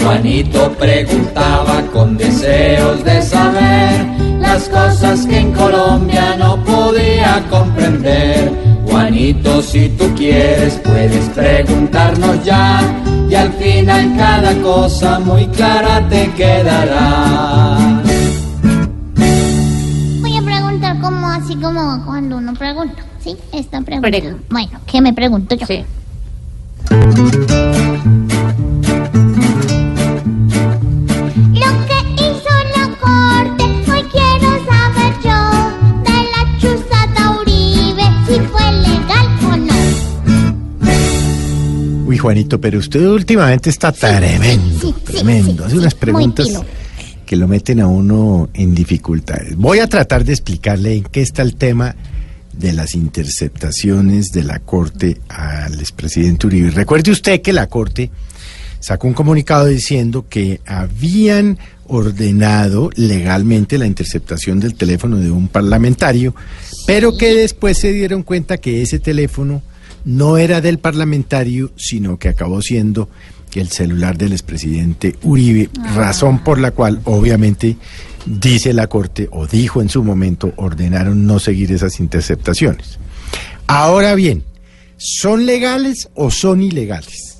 Juanito preguntaba con deseos de saber las cosas que en Colombia no podía comprender. Juanito, si tú quieres, puedes preguntarnos ya, y al final cada cosa muy clara te quedará. Así como cuando uno pregunta. ¿Sí? Esta pregunta. Prego. Bueno, ¿qué me pregunto yo? Sí. Lo que hizo la corte, hoy quiero saber yo de la chuzada Uribe, si fue legal o no. Uy, Juanito, pero usted últimamente está tremendo, sí, sí, tremendo. Hace sí, unas preguntas. Que lo meten a uno en dificultades. Voy a tratar de explicarle en qué está el tema de las interceptaciones de la Corte al expresidente Uribe. Recuerde usted que la Corte sacó un comunicado diciendo que habían ordenado legalmente la interceptación del teléfono de un parlamentario, pero que después se dieron cuenta que ese teléfono no era del parlamentario, sino que acabó siendo el celular del expresidente Uribe, razón por la cual obviamente dice la Corte o dijo en su momento ordenaron no seguir esas interceptaciones. Ahora bien, ¿son legales o son ilegales?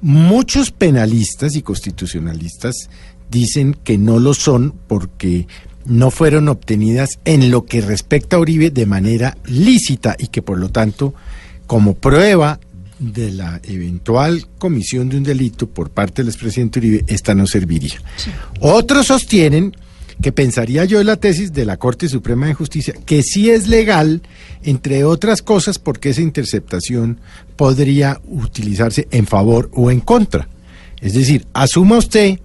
Muchos penalistas y constitucionalistas dicen que no lo son porque no fueron obtenidas en lo que respecta a Uribe de manera lícita y que por lo tanto, como prueba de la eventual comisión de un delito por parte del expresidente Uribe, esta no serviría. Otros sostienen que pensaría yo en la tesis de la Corte Suprema de Justicia, que sí es legal, entre otras cosas, porque esa interceptación podría utilizarse en favor o en contra. Es decir, asuma usted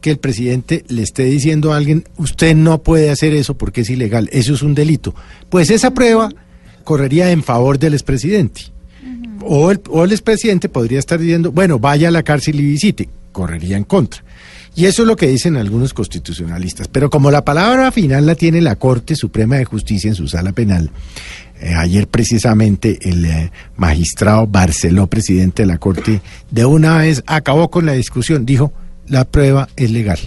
que el presidente le esté diciendo a alguien, usted no puede hacer eso porque es ilegal, eso es un delito. Pues esa prueba correría en favor del expresidente. O el, o el expresidente podría estar diciendo, bueno, vaya a la cárcel y visite, correría en contra. Y eso es lo que dicen algunos constitucionalistas. Pero como la palabra final la tiene la Corte Suprema de Justicia en su sala penal, eh, ayer precisamente el eh, magistrado Barceló, presidente de la Corte, de una vez acabó con la discusión. Dijo, la prueba es legal.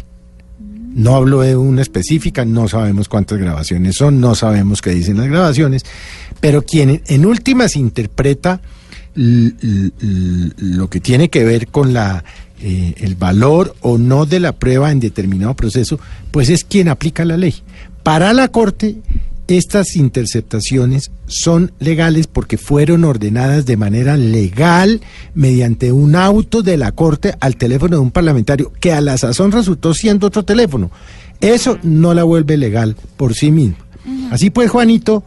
No hablo de una específica, no sabemos cuántas grabaciones son, no sabemos qué dicen las grabaciones, pero quien en últimas interpreta lo que tiene que ver con la eh, el valor o no de la prueba en determinado proceso, pues es quien aplica la ley. Para la Corte, estas interceptaciones son legales porque fueron ordenadas de manera legal mediante un auto de la Corte al teléfono de un parlamentario que a la sazón resultó siendo otro teléfono. Eso no la vuelve legal por sí mismo. Así pues, Juanito,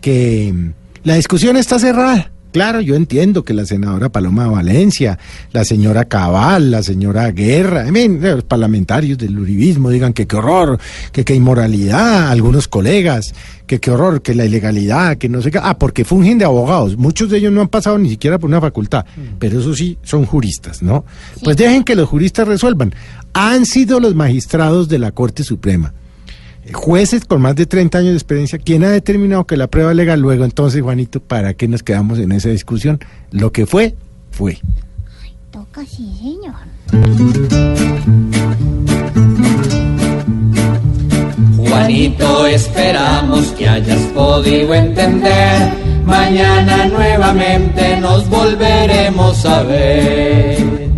que mm, la discusión está cerrada. Claro, yo entiendo que la senadora Paloma Valencia, la señora Cabal, la señora Guerra, mean, los parlamentarios del uribismo digan que qué horror, que qué inmoralidad, algunos colegas, que qué horror, que la ilegalidad, que no sé qué. Ah, porque fungen de abogados. Muchos de ellos no han pasado ni siquiera por una facultad, pero eso sí, son juristas, ¿no? Pues dejen que los juristas resuelvan. Han sido los magistrados de la Corte Suprema jueces con más de 30 años de experiencia, ¿quién ha determinado que la prueba legal? Luego, entonces, Juanito, ¿para qué nos quedamos en esa discusión? Lo que fue, fue. Toca sí, señor. Juanito, esperamos que hayas podido entender. Mañana nuevamente nos volveremos a ver.